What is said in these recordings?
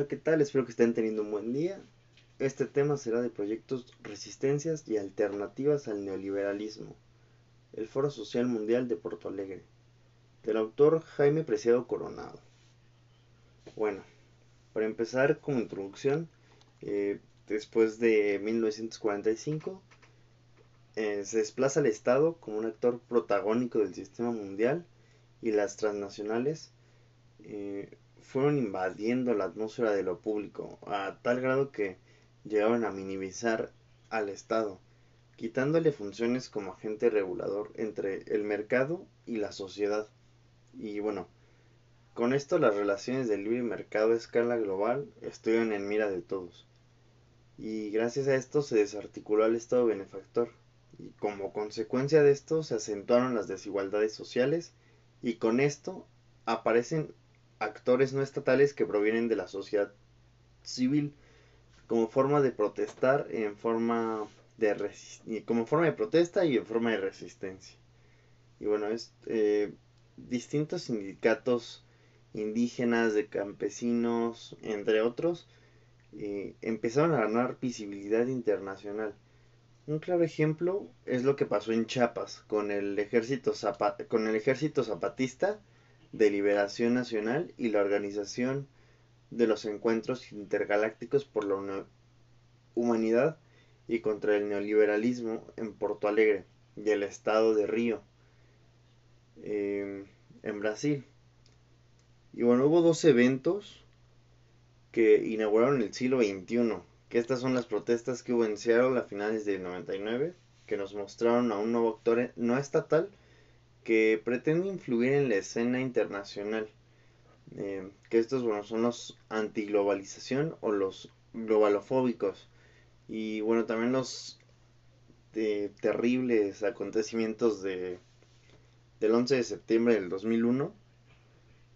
Hola, ¿qué tal? Espero que estén teniendo un buen día. Este tema será de proyectos, resistencias y alternativas al neoliberalismo. El Foro Social Mundial de Porto Alegre. Del autor Jaime Preciado Coronado. Bueno, para empezar como introducción, eh, después de 1945, eh, se desplaza al Estado como un actor protagónico del sistema mundial y las transnacionales eh, fueron invadiendo la atmósfera de lo público a tal grado que llegaron a minimizar al Estado, quitándole funciones como agente regulador entre el mercado y la sociedad. Y bueno, con esto las relaciones del libre mercado a escala global estuvieron en mira de todos. Y gracias a esto se desarticuló al Estado benefactor. Y como consecuencia de esto se acentuaron las desigualdades sociales y con esto aparecen actores no estatales que provienen de la sociedad civil como forma de protestar en forma de como forma de protesta y en forma de resistencia. Y bueno es eh, distintos sindicatos indígenas de campesinos entre otros empezaron a ganar visibilidad internacional. Un claro ejemplo es lo que pasó en Chiapas con el ejército con el ejército zapatista de Liberación Nacional y la Organización de los Encuentros Intergalácticos por la Humanidad y contra el neoliberalismo en Porto Alegre y el estado de Río, em, en Brasil. Y bueno, hubo dos eventos que inauguraron el siglo XXI, que estas son las protestas que hubo en Seattle a finales del 99, que nos mostraron a un nuevo actor no estatal que pretende influir en la escena internacional. Eh, que estos bueno, son los antiglobalización o los globalofóbicos. Y bueno, también los terribles acontecimientos de, del 11 de septiembre del 2001.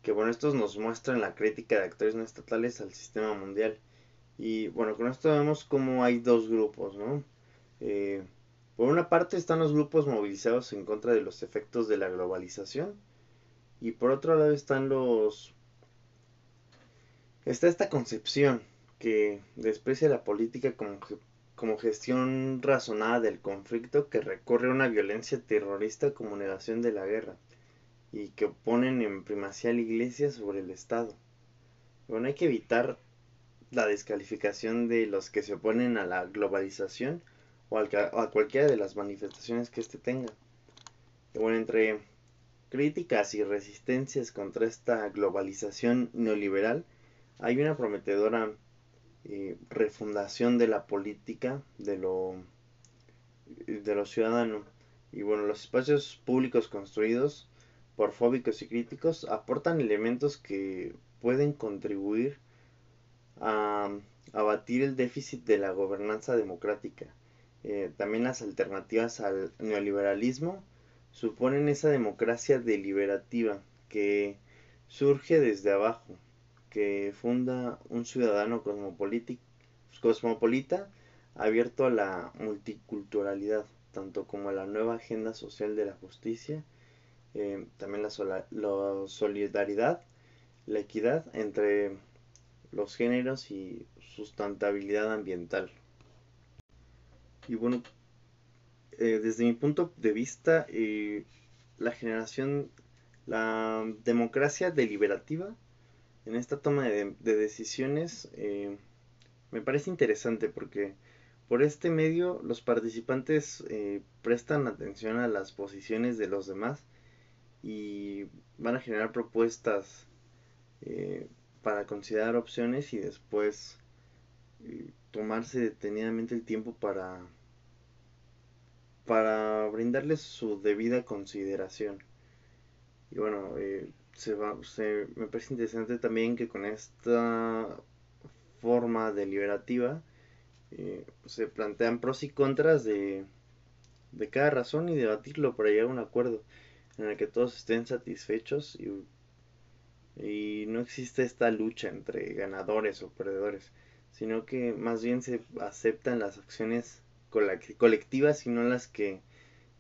Que bueno, estos nos muestran la crítica de actores no estatales al sistema mundial. Y bueno, con esto vemos como hay dos grupos, ¿no? Eh, por una parte están los grupos movilizados en contra de los efectos de la globalización y por otro lado están los... Está esta concepción que desprecia la política como, como gestión razonada del conflicto que recorre una violencia terrorista como negación de la guerra y que oponen en primacía la iglesia sobre el Estado. Bueno, hay que evitar la descalificación de los que se oponen a la globalización a cualquiera de las manifestaciones que éste tenga. Y bueno, entre críticas y resistencias contra esta globalización neoliberal, hay una prometedora eh, refundación de la política de lo, de lo ciudadano. Y bueno, los espacios públicos construidos por fóbicos y críticos aportan elementos que pueden contribuir a abatir el déficit de la gobernanza democrática eh, también las alternativas al neoliberalismo suponen esa democracia deliberativa que surge desde abajo, que funda un ciudadano cosmopolita abierto a la multiculturalidad, tanto como a la nueva agenda social de la justicia, eh, también la, la solidaridad, la equidad entre los géneros y sustentabilidad ambiental. Y bueno, eh, desde mi punto de vista, eh, la generación, la democracia deliberativa en esta toma de, decisiones eh, me parece interesante porque por este medio los participantes prestan atención a las posiciones de los demás y van a generar propuestas para considerar opciones y después tomarse detenidamente el tiempo para para brindarles su debida consideración. Y bueno eh, se va, se, me parece interesante también que con esta forma deliberativa eh, se plantean pros y contras de, de cada razón y debatirlo para llegar a un acuerdo en el que todos estén satisfechos y, y no existe esta lucha entre ganadores o perdedores sino que más bien se aceptan las acciones colectivas y no las que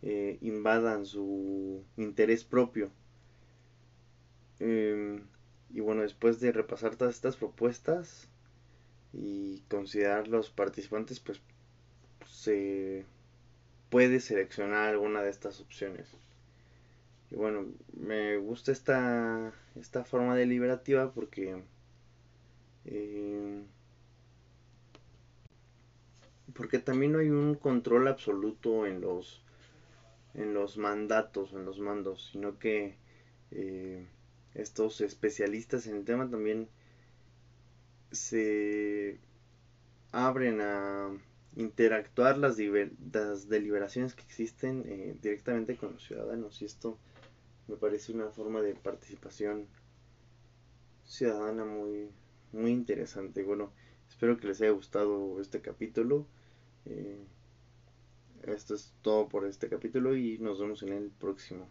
eh, invadan su interés propio. Em, y bueno, después de repasar todas estas propuestas, y considerar los participantes, pues se puede seleccionar alguna de estas opciones. Y bueno, me gusta esta, esta forma deliberativa porque eh, porque también no hay un control absoluto en los en los mandatos en los mandos sino que eh, estos especialistas en el tema también se abren a interactuar las, deliberaciones que existen eh, directamente con los ciudadanos y esto me parece una forma de participación ciudadana muy muy interesante. Bueno espero que les haya gustado este capítulo eh, esto es todo por este capítulo y nos vemos en el próximo